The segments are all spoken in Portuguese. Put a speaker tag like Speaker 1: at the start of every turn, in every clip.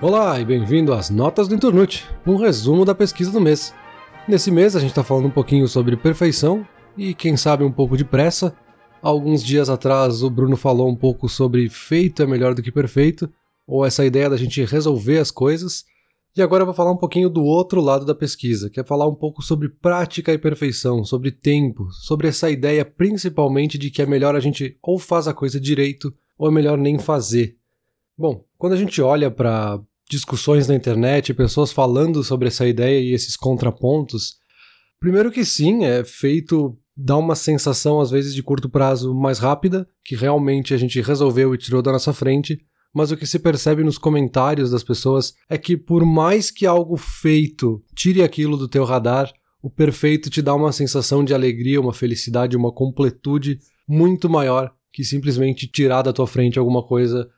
Speaker 1: Olá e bem-vindo às Notas do Inturnute, um resumo da pesquisa do mês. Nesse mês a gente está falando um pouquinho sobre perfeição e, quem sabe, um pouco de pressa. Alguns dias atrás o Bruno falou um pouco sobre feito é melhor do que perfeito, ou essa ideia da gente resolver as coisas. E agora eu vou falar um pouquinho do outro lado da pesquisa, que é falar um pouco sobre prática e perfeição, sobre tempo, sobre essa ideia principalmente de que é melhor a gente ou faz a coisa direito ou é melhor nem fazer. Bom, quando a gente olha para discussões na internet, pessoas falando sobre essa ideia e esses contrapontos, primeiro que sim, é feito dá uma sensação às vezes de curto prazo mais rápida, que realmente a gente resolveu e tirou da nossa frente, mas o que se percebe nos comentários das pessoas é que por mais que algo feito tire aquilo do teu radar, o perfeito te dá uma sensação de alegria, uma felicidade, uma completude muito maior que simplesmente tirar da tua frente alguma coisa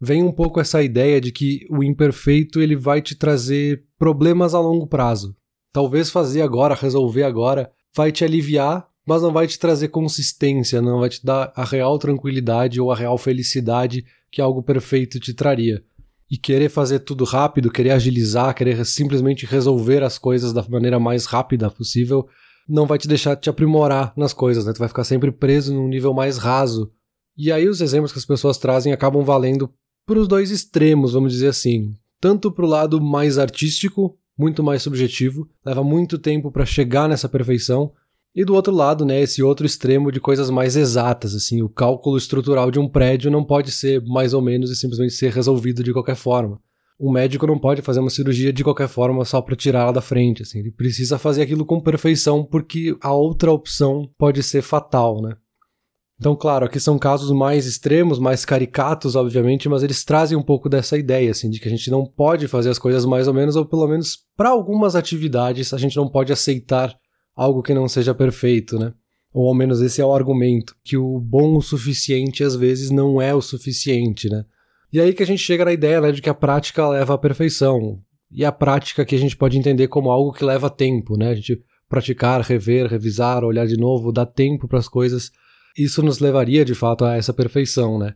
Speaker 1: vem um pouco essa ideia de que o imperfeito ele vai te trazer problemas a longo prazo. Talvez fazer agora, resolver agora, vai te aliviar, mas não vai te trazer consistência, não vai te dar a real tranquilidade ou a real felicidade que algo perfeito te traria. E querer fazer tudo rápido, querer agilizar, querer simplesmente resolver as coisas da maneira mais rápida possível, não vai te deixar te aprimorar nas coisas, né? Tu vai ficar sempre preso num nível mais raso. E aí os exemplos que as pessoas trazem acabam valendo para os dois extremos, vamos dizer assim. Tanto para o lado mais artístico, muito mais subjetivo, leva muito tempo para chegar nessa perfeição, e do outro lado, né, esse outro extremo de coisas mais exatas, assim, o cálculo estrutural de um prédio não pode ser mais ou menos e simplesmente ser resolvido de qualquer forma. Um médico não pode fazer uma cirurgia de qualquer forma só para tirá-la da frente, assim, ele precisa fazer aquilo com perfeição porque a outra opção pode ser fatal, né? Então, claro, aqui são casos mais extremos, mais caricatos, obviamente, mas eles trazem um pouco dessa ideia, assim, de que a gente não pode fazer as coisas mais ou menos, ou pelo menos para algumas atividades a gente não pode aceitar algo que não seja perfeito, né? Ou ao menos esse é o argumento, que o bom o suficiente às vezes não é o suficiente, né? E aí que a gente chega na ideia, né, de que a prática leva à perfeição. E a prática que a gente pode entender como algo que leva tempo, né? A gente praticar, rever, revisar, olhar de novo, dar tempo para as coisas isso nos levaria de fato a essa perfeição, né?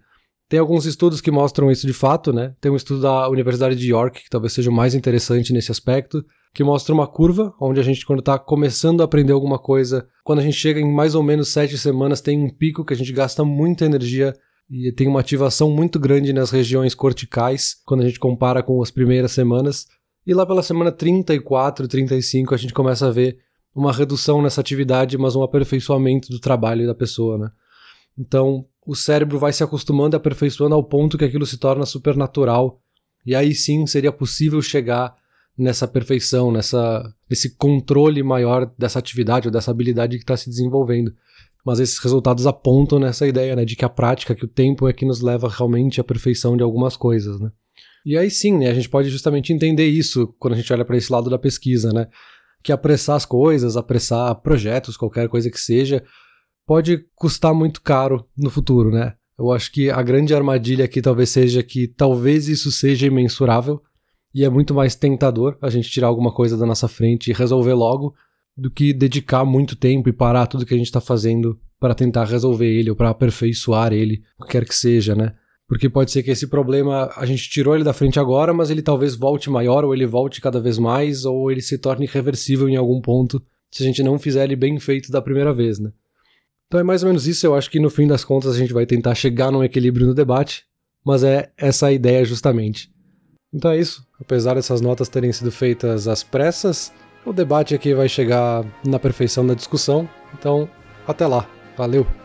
Speaker 1: Tem alguns estudos que mostram isso de fato, né? Tem um estudo da Universidade de York, que talvez seja o mais interessante nesse aspecto, que mostra uma curva onde a gente, quando está começando a aprender alguma coisa, quando a gente chega em mais ou menos sete semanas, tem um pico que a gente gasta muita energia e tem uma ativação muito grande nas regiões corticais, quando a gente compara com as primeiras semanas. E lá pela semana 34, 35, a gente começa a ver uma redução nessa atividade, mas um aperfeiçoamento do trabalho da pessoa, né? Então, o cérebro vai se acostumando e aperfeiçoando ao ponto que aquilo se torna supernatural. E aí sim seria possível chegar nessa perfeição, nessa, nesse controle maior dessa atividade ou dessa habilidade que está se desenvolvendo. Mas esses resultados apontam nessa ideia, né, de que a prática, que o tempo é que nos leva realmente à perfeição de algumas coisas, né? E aí sim, né, a gente pode justamente entender isso quando a gente olha para esse lado da pesquisa, né? Que apressar as coisas, apressar projetos, qualquer coisa que seja, pode custar muito caro no futuro, né? Eu acho que a grande armadilha aqui talvez seja que talvez isso seja imensurável e é muito mais tentador a gente tirar alguma coisa da nossa frente e resolver logo do que dedicar muito tempo e parar tudo que a gente está fazendo para tentar resolver ele ou para aperfeiçoar ele, o que quer que seja, né? Porque pode ser que esse problema a gente tirou ele da frente agora, mas ele talvez volte maior, ou ele volte cada vez mais, ou ele se torne irreversível em algum ponto, se a gente não fizer ele bem feito da primeira vez, né? Então é mais ou menos isso, eu acho que no fim das contas a gente vai tentar chegar num equilíbrio no debate, mas é essa a ideia justamente. Então é isso, apesar dessas notas terem sido feitas às pressas, o debate aqui vai chegar na perfeição da discussão, então até lá, valeu!